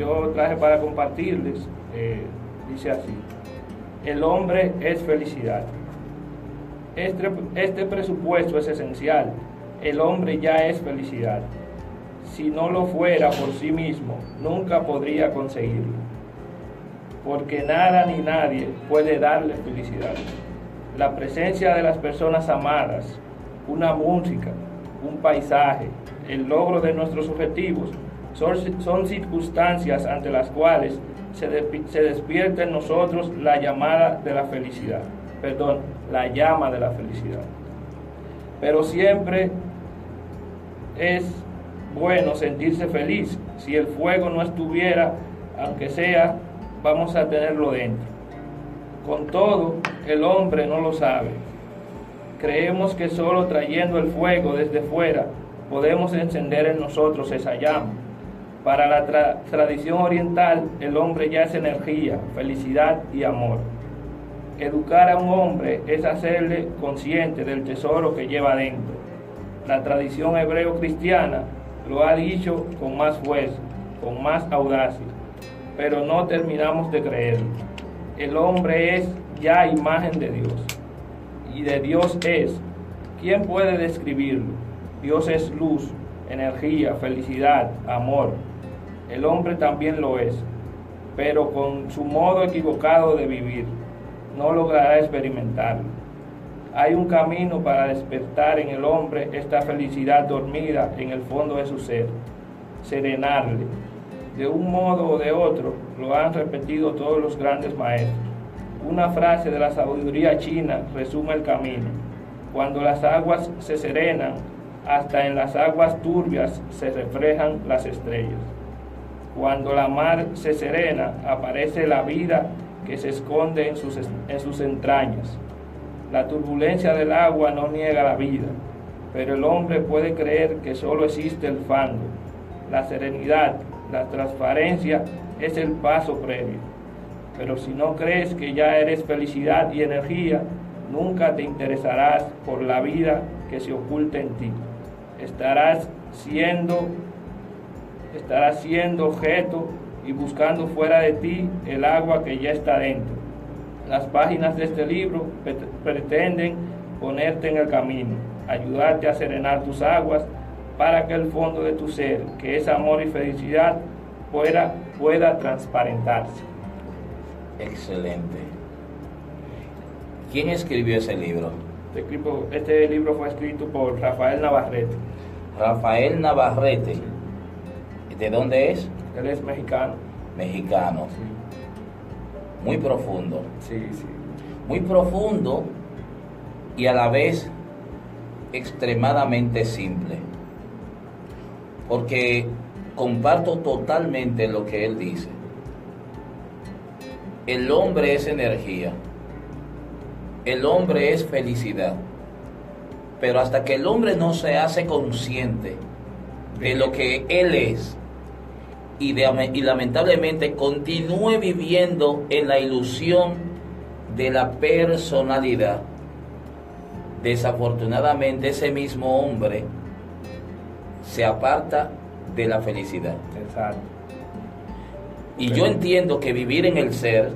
yo traje para compartirles eh, dice así, el hombre es felicidad. Este, este presupuesto es esencial, el hombre ya es felicidad. Si no lo fuera por sí mismo, nunca podría conseguirlo, porque nada ni nadie puede darle felicidad. La presencia de las personas amadas, una música, un paisaje, el logro de nuestros objetivos, son, son circunstancias ante las cuales se, despierta en nosotros la llamada de la felicidad. Perdón, la llama de la felicidad. Pero siempre es bueno sentirse feliz. Si el fuego no estuviera, aunque sea, vamos a tenerlo dentro. Con todo, el hombre no lo sabe. Creemos que solo trayendo el fuego desde fuera podemos encender en nosotros esa llama. Para la tradición oriental, el hombre ya es energía, felicidad y amor. Educar a un hombre es hacerle consciente del tesoro que lleva dentro. La tradición hebreo-cristiana lo ha dicho con más fuerza, con más audacia, pero no terminamos de creerlo. El hombre es ya imagen de Dios, y de Dios es. ¿Quién puede describirlo? Dios es luz, energía, felicidad, amor, el hombre también lo es, pero con su modo equivocado de vivir no logrará experimentarlo. Hay un camino para despertar en el hombre esta felicidad dormida en el fondo de su ser, serenarle. De un modo o de otro lo han repetido todos los grandes maestros. Una frase de la sabiduría china resume el camino. Cuando las aguas se serenan, hasta en las aguas turbias se reflejan las estrellas. Cuando la mar se serena, aparece la vida que se esconde en sus, en sus entrañas. La turbulencia del agua no niega la vida, pero el hombre puede creer que solo existe el fango. La serenidad, la transparencia es el paso previo. Pero si no crees que ya eres felicidad y energía, nunca te interesarás por la vida que se oculta en ti. Estarás siendo estarás siendo objeto y buscando fuera de ti el agua que ya está dentro. Las páginas de este libro pretenden ponerte en el camino, ayudarte a serenar tus aguas para que el fondo de tu ser, que es amor y felicidad, pueda, pueda transparentarse. Excelente. ¿Quién escribió ese libro? Este, este libro fue escrito por Rafael Navarrete. Rafael Navarrete. ¿De dónde es? Él es mexicano. Mexicano. Muy profundo. Sí, sí. Muy profundo y a la vez extremadamente simple. Porque comparto totalmente lo que él dice. El hombre es energía. El hombre es felicidad. Pero hasta que el hombre no se hace consciente de lo que él es, y, lamentablemente continúe viviendo en la ilusión de la personalidad, desafortunadamente ese mismo hombre se aparta de la felicidad. Exacto. Y yo entiendo que vivir en el ser,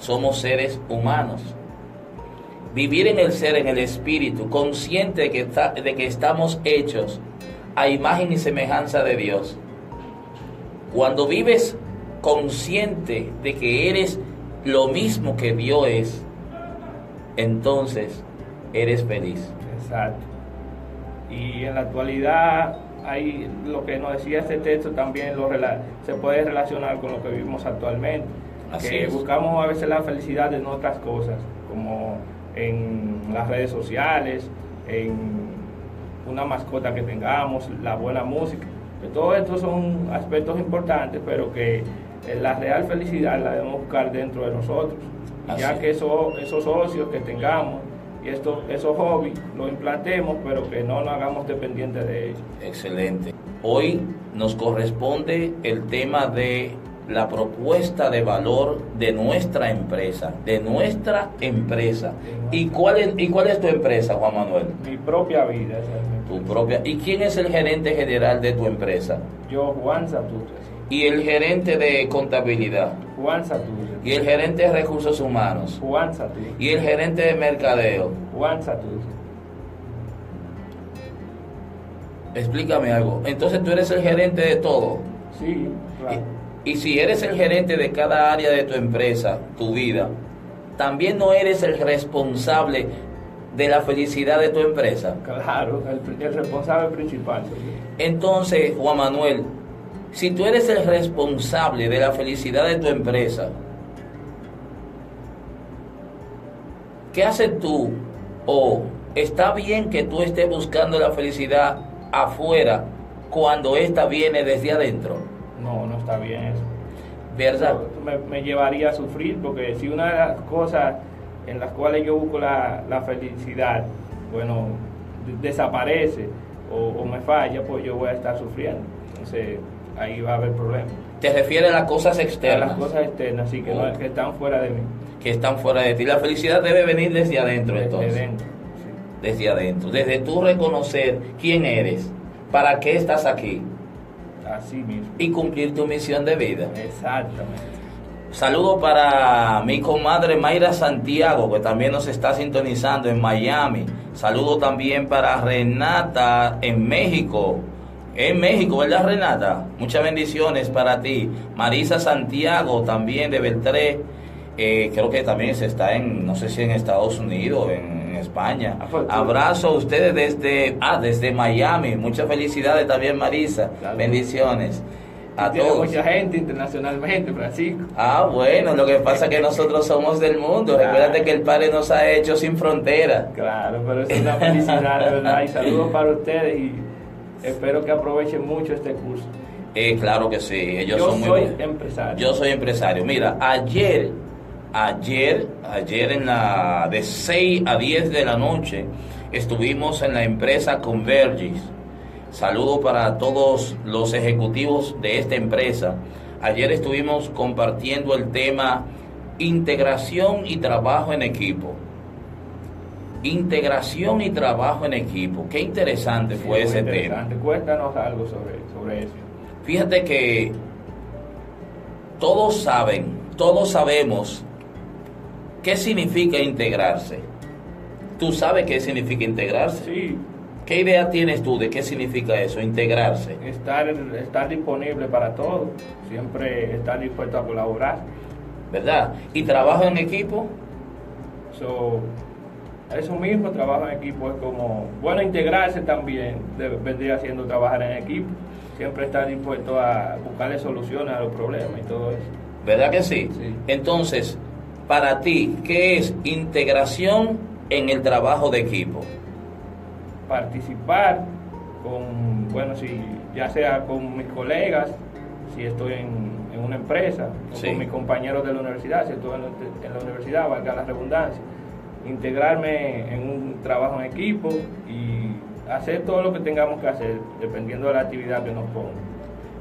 somos seres humanos. Vivir en el ser, en el espíritu, consciente de que, de que estamos hechos a imagen y semejanza de Dios cuando vives consciente de que eres lo mismo que Dios es, entonces eres feliz. Exacto. Y en la actualidad hay lo que nos decía este texto también lo, se puede relacionar con lo que vivimos actualmente. que buscamos a veces la felicidad en otras cosas, como en las redes sociales, en una mascota que tengamos, la buena música que todo esto son aspectos importantes, pero que la real felicidad la debemos buscar dentro de nosotros. ya que eso, esos socios que tengamos y esto, esos hobbies los implantemos, pero que no lo hagamos dependientes de ellos. Excelente. Hoy nos corresponde el tema de la propuesta de valor de nuestra empresa, de nuestra empresa. ¿Y cuál es, y cuál es tu empresa, Juan Manuel? Mi propia vida. Tu propia. ¿Y quién es el gerente general de tu empresa? Yo, Juan Santurce. Y el gerente de contabilidad. Juan Saturno. Y el gerente de recursos humanos. Juan Saturno. Y el gerente de mercadeo. Juan Saturno. Explícame algo. Entonces tú eres el gerente de todo. Sí, claro. Y, si eres el gerente de cada área de tu empresa, tu vida, también no eres el responsable de la felicidad de tu empresa. Claro, el, el responsable principal. Entonces, Juan Manuel, si tú eres el responsable de la felicidad de tu empresa, ¿qué haces tú? O está bien que tú estés buscando la felicidad afuera cuando esta viene desde adentro, No, no está bien eso. ¿verdad? Me, me llevaría a sufrir porque si una de las cosas en las cuales yo busco la, la felicidad, bueno, de- desaparece o, o me falla, pues yo voy a estar sufriendo. Entonces ahí va a haber problemas. Te refieres a las cosas A externas las cosas externas, sí, que, no- Ok. que están fuera de mí. que están fuera de ti. La felicidad debe venir desde adentro, Desde entonces. dentro, sí. Desde adentro. Desde tú reconocer quién eres, para qué estás aquí Así mismo. y cumplir tu misión de vida. Exactamente. Saludo para mi comadre Mayra Santiago, que también nos está sintonizando en Miami. Saludo también para Renata en México. En México, ¿verdad, Renata? Muchas bendiciones para ti. Marisa Santiago, también de Beltré. Eh, creo que también se está en, no sé si en Estados Unidos, en, en España. Ah, Abrazo a ustedes desde, ah, desde Miami. Muchas felicidades también, Marisa. Claro. Bendiciones a Tiene todos. mucha gente internacionalmente, Francisco. Ah, bueno, lo que pasa es que nosotros somos del mundo. Claro. Recuérdate que el Padre nos ha hecho sin frontera. Claro, pero es una felicidad, de verdad. Y saludos para ustedes y espero que aprovechen mucho este curso. Eh, claro que sí, ellos Yo son muy soy empresario. Yo soy empresario. Mira, ayer, ayer, ayer en la de 6 a 10 de la noche estuvimos en la empresa Convergys. Saludo para todos los ejecutivos de esta empresa. Ayer estuvimos compartiendo el tema integración y trabajo en equipo. Integración y trabajo en equipo. Qué interesante Sí, fue ese tema. Cuéntanos algo sobre, sobre eso. Fíjate que todos saben, todos sabemos qué significa integrarse. ¿Tú sabes qué significa integrarse? Sí, ¿Qué idea tienes tú de qué significa eso, integrarse? estar, estar disponible para todo. Siempre estar dispuesto a colaborar. ¿Verdad? ¿Y trabajo en equipo? So, eso mismo, trabajo en equipo es como, bueno, integrarse también de- vendría siendo trabajar en equipo. Siempre estar dispuesto a buscarle soluciones a los problemas y todo eso. ¿Verdad que sí? Sí. Entonces, para ti, ¿qué es integración en el trabajo de equipo? Participar con, bueno, si ya sea con mis colegas, si estoy en, en una empresa, o con mis compañeros de la universidad, si estoy en, la- en la universidad, valga la redundancia, integrarme en un trabajo en equipo y hacer todo lo que tengamos que hacer, dependiendo de la actividad que nos pongan.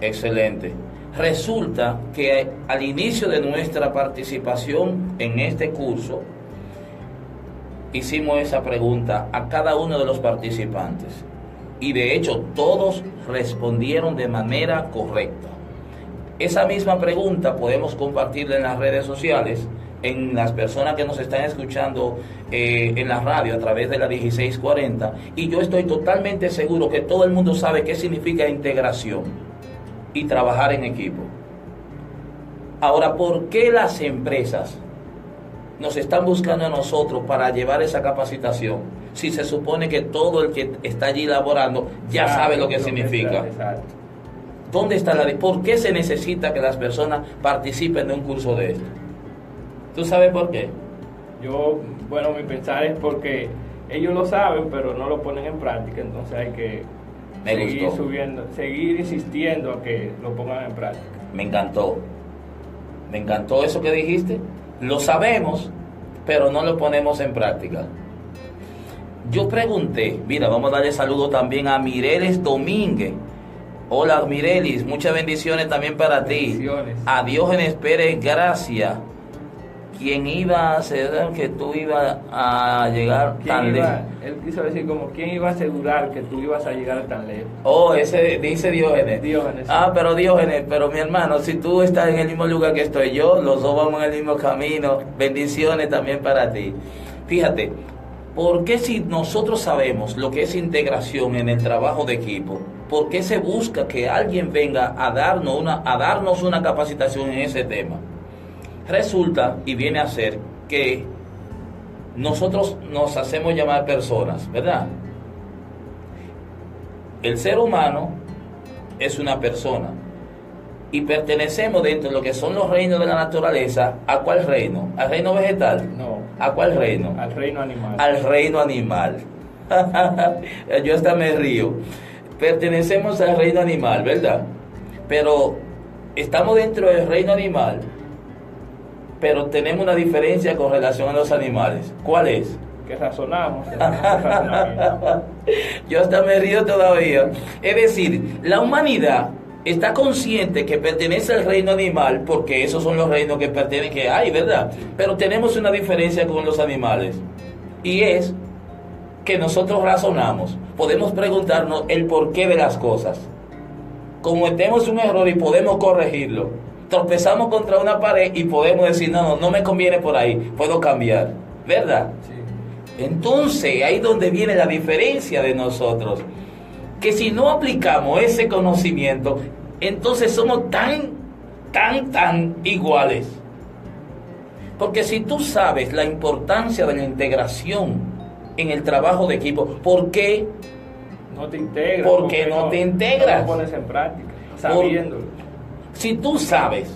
Excelente. Resulta que al inicio de nuestra participación en este curso, hicimos esa pregunta a cada uno de los participantes. Y de hecho todos respondieron de manera correcta. Esa misma pregunta podemos compartirla en las redes sociales, en las personas que nos están escuchando eh, en la radio a través de la 1640. Y yo estoy totalmente seguro que todo el mundo sabe qué significa integración y trabajar en equipo. Ahora, ¿por qué las empresas nos están buscando a nosotros para llevar esa capacitación? Si se supone que todo el que está allí laborando ya sabe lo que significa. Exacto. ¿Dónde está la... ¿Por qué se necesita que las personas participen de un curso de esto? ¿Tú sabes por qué? Yo, bueno, mi pensar es porque ellos lo saben, pero no lo ponen en práctica, entonces hay que Me seguir gustó. subiendo, seguir insistiendo a que lo pongan en práctica. Me encantó. Me encantó eso que dijiste. Lo sabemos, pero no lo ponemos en práctica. Yo pregunté, mira, vamos a darle saludo también a Mireles Domínguez. Hola Mirelis, muchas bendiciones también para ti. Bendiciones. A Diógenes Pérez Gracia. ¿Quién iba a hacer que tú ibas a llegar tan lejos? Él quiso decir como, ¿quién iba a asegurar que tú ibas a llegar tan lejos? Oh, ese dice Diógenes. Diógenes. Ah, pero Diógenes, pero mi hermano, si tú estás en el mismo lugar que estoy yo, los dos vamos en el mismo camino. Bendiciones también para ti. Fíjate, ¿por qué si nosotros sabemos lo que es integración en el trabajo de equipo? ¿Por qué se busca que alguien venga a darnos una, a darnos una capacitación en ese tema? Resulta y viene a ser que nosotros nos hacemos llamar personas, ¿verdad? El ser humano es una persona y pertenecemos dentro de lo que son los reinos de la naturaleza. ¿A cuál reino? ¿Al reino vegetal? No. ¿A cuál reino? Al reino animal. Al reino animal. Yo hasta me río. Pertenecemos al reino animal, ¿verdad? Pero estamos dentro del reino animal pero tenemos una diferencia con relación a los animales. ¿Cuál es? Que razonamos. Yo hasta me río todavía. Es decir, la humanidad está consciente que pertenece al reino animal porque esos son los reinos que pertenecen que hay, ¿verdad? Pero tenemos una diferencia con los animales y es que nosotros razonamos, podemos preguntarnos el porqué de las cosas. Cometemos un error y podemos corregirlo tropezamos contra una pared y podemos decir, no, no, no me conviene por ahí, puedo cambiar, ¿verdad? Sí. Entonces, ahí donde viene la diferencia de nosotros, que si no aplicamos ese conocimiento, entonces somos tan, tan, tan iguales. Porque si tú sabes la importancia de la integración en el trabajo de equipo, ¿por qué no te integras? ¿Por qué no, te integras? No lo pones en práctica, sabiéndolo. Si tú sabes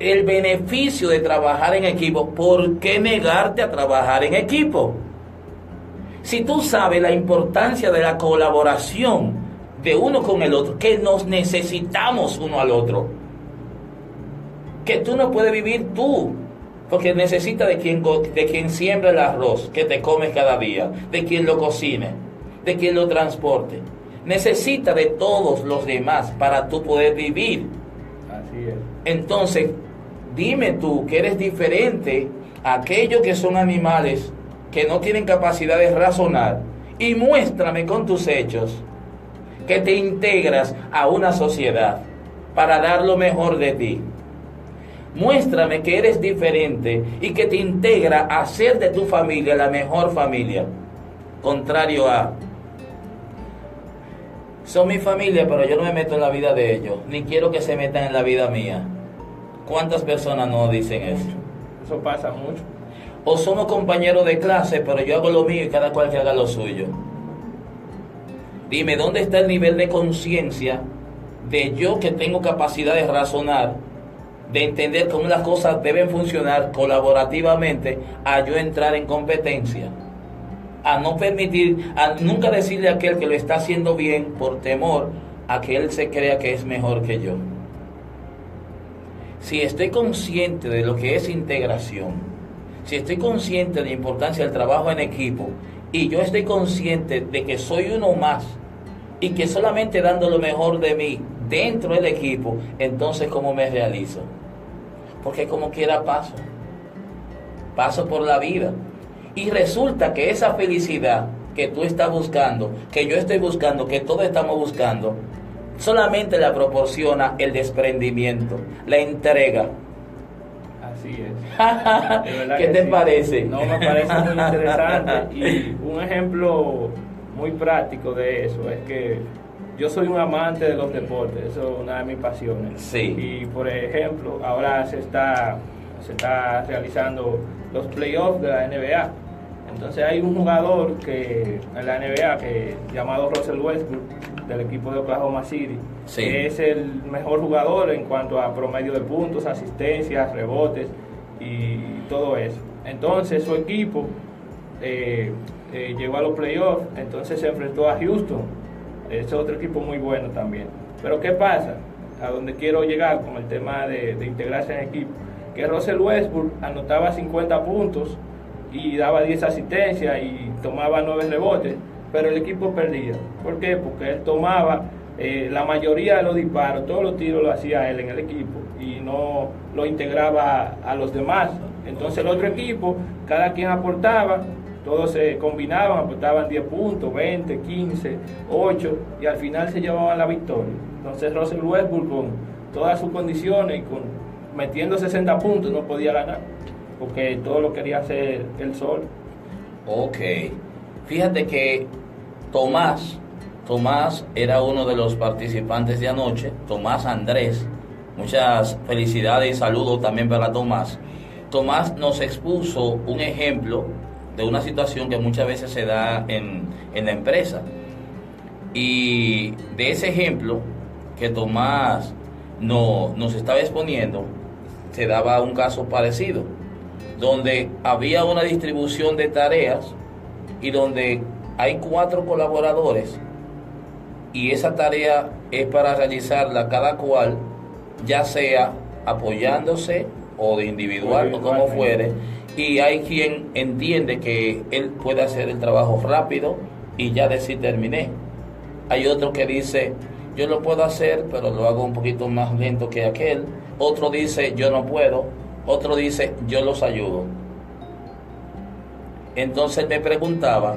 el beneficio de trabajar en equipo, ¿por qué negarte a trabajar en equipo? Si tú sabes la importancia de la colaboración de uno con el otro, que nos necesitamos uno al otro, que tú no puedes vivir tú, porque necesitas de quien, de quien siembra el arroz que te comes cada día, de quien lo cocine, de quien lo transporte. Necesita de todos los demás para tú poder vivir. Entonces, dime tú que eres diferente a aquellos que son animales que no tienen capacidad de razonar y muéstrame con tus hechos que te integras a una sociedad para dar lo mejor de ti. Muéstrame que eres diferente y que te integra a hacer de tu familia la mejor familia. Contrario a son mi familia, pero yo no me meto en la vida de ellos, ni quiero que se metan en la vida mía. ¿Cuántas personas no dicen eso? Eso pasa mucho. O somos compañeros de clase, pero yo hago lo mío y cada cual que haga lo suyo. Dime, ¿dónde está el nivel de conciencia de yo que tengo capacidad de razonar, de entender cómo las cosas deben funcionar colaborativamente, a yo entrar en competencia? A no permitir, a nunca decirle a aquel que lo está haciendo bien por temor a que él se crea que es mejor que yo. Si estoy consciente de lo que es integración, si estoy consciente de la importancia del trabajo en equipo y yo estoy consciente de que soy uno más y que solamente dando lo mejor de mí dentro del equipo, entonces ¿cómo me realizo? Porque como quiera paso, paso por la vida y resulta que esa felicidad que tú estás buscando, que yo estoy buscando, que todos estamos buscando, solamente la proporciona el desprendimiento, la entrega. Así es. ¿Qué te parece? No, me parece muy interesante. Y un ejemplo muy práctico de eso es que yo soy un amante de los deportes, eso es una de mis pasiones. Sí. Y por ejemplo, ahora se está, se está realizando los playoffs de la NBA. Entonces hay un jugador que en la NBA que llamado Russell Westbrook del equipo de Oklahoma City, que es el mejor jugador en cuanto a promedio de puntos, asistencias, rebotes y todo eso. Entonces su equipo eh, eh, llegó a los playoffs, entonces se enfrentó a Houston, es otro equipo muy bueno también. Pero ¿qué pasa? A donde quiero llegar con el tema de, de integrarse en equipo que Russell Westbrook anotaba 50 puntos y daba 10 asistencias y tomaba 9 rebotes, pero el equipo perdía. ¿Por qué? Porque él tomaba eh, la mayoría de los disparos, todos los tiros lo hacía él en el equipo y no lo integraba a los demás Entonces el otro equipo, cada quien aportaba, todos se combinaban, aportaban 10 puntos, 20, 15, 8 y al final se llevaban la victoria. Entonces Russell Westbrook con todas sus condiciones y con metiendo 60 puntos no podía ganar porque todo lo quería hacer el sol. Ok. Fíjate que Tomás, Tomás era uno de los participantes de anoche, Tomás Andrés. Muchas felicidades y saludos también para Tomás. Tomás nos expuso un ejemplo de una situación que muchas veces se da en, en la empresa. Y de ese ejemplo que Tomás no, nos estaba exponiendo, se daba un caso parecido donde había una distribución de tareas y donde hay cuatro colaboradores y esa tarea es para realizarla cada cual, ya sea apoyándose o de individual o como fuere, y hay quien entiende que él puede hacer el trabajo rápido y ya decir terminé. Hay otro que dice, yo lo puedo hacer, pero lo hago un poquito más lento que aquel. Otro dice, yo no puedo, otro dice, yo los ayudo. Entonces me preguntaba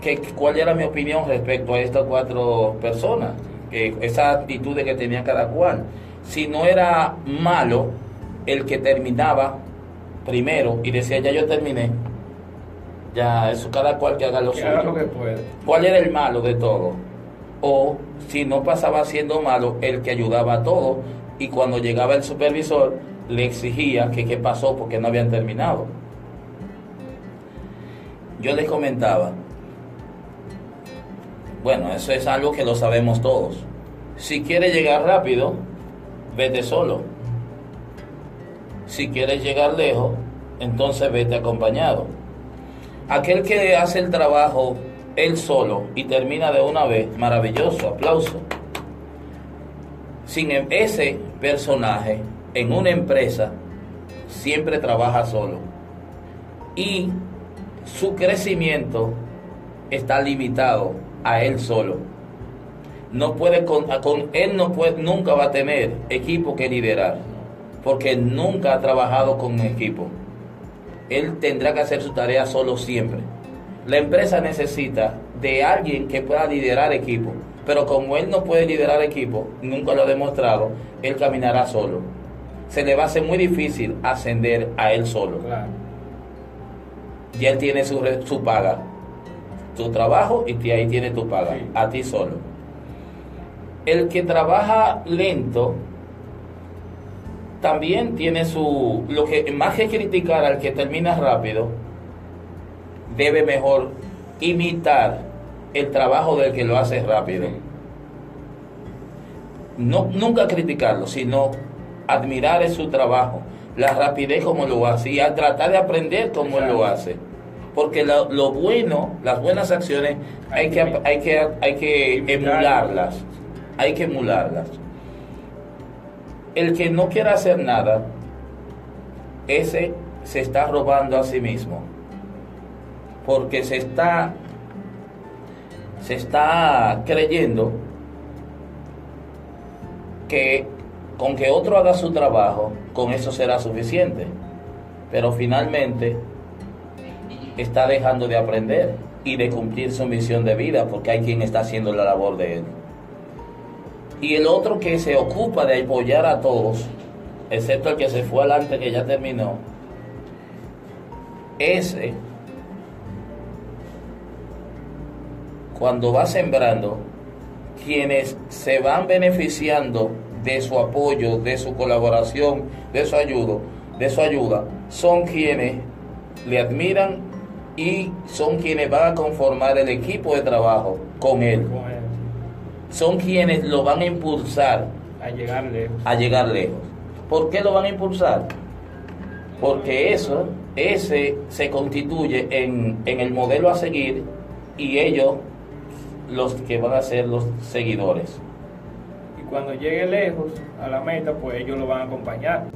que, cuál era mi opinión respecto a estas cuatro personas, que esa actitud de que tenía cada cual. Si no era malo el que terminaba primero y decía, ya yo terminé, ya eso cada cual que haga lo suyo. Lo que puede. ¿Cuál era el malo de todo? O si no pasaba siendo malo, el que ayudaba a todo y cuando llegaba el supervisor, le exigía que qué pasó porque no habían terminado. Yo les comentaba, bueno, eso es algo que lo sabemos todos. Si quieres llegar rápido, vete solo. Si quieres llegar lejos, entonces vete acompañado. Aquel que hace el trabajo él solo y termina de una vez, maravilloso, aplauso. Sin em, ese personaje en una empresa siempre trabaja solo y su crecimiento está limitado a él solo. No puede con, con él no puede, nunca va a tener equipo que liderar, porque nunca ha trabajado con un equipo. Él tendrá que hacer su tarea solo siempre. La empresa necesita de alguien que pueda liderar equipo, pero como él no puede liderar equipo, nunca lo ha demostrado, él caminará solo se le va a hacer muy difícil ascender a él solo. Y él tiene su, su paga, tu trabajo y ahí tiene tu paga, a ti solo. El que trabaja lento también tiene su, lo que más que criticar al que termina rápido, debe mejor imitar el trabajo del que lo hace rápido. No, nunca criticarlo, sino admirar su trabajo, la rapidez como lo hace y a tratar de aprender como él lo hace. Porque lo, bueno, las buenas acciones, hay que, hay que, hay que emularlas. Hay que emularlas. El que no quiera hacer nada, ese se está robando a sí mismo. Porque se está, se está creyendo que con que otro haga su trabajo, con eso será suficiente. Pero finalmente está dejando de aprender y de cumplir su misión de vida porque hay quien está haciendo la labor de él. Y el otro que se ocupa de apoyar a todos, excepto el que se fue adelante que ya terminó, ese, cuando va sembrando, quienes se van beneficiando de su apoyo, de su colaboración, de su ayuda, de su ayuda, son quienes le admiran y son quienes van a conformar el equipo de trabajo con él. Son quienes lo van a impulsar a llegar lejos. A llegar lejos. ¿Por qué lo van a impulsar? Porque eso, ese se constituye en, en el modelo a seguir y ellos los que van a ser los seguidores cuando llegue lejos a la meta, pues ellos lo van a acompañar.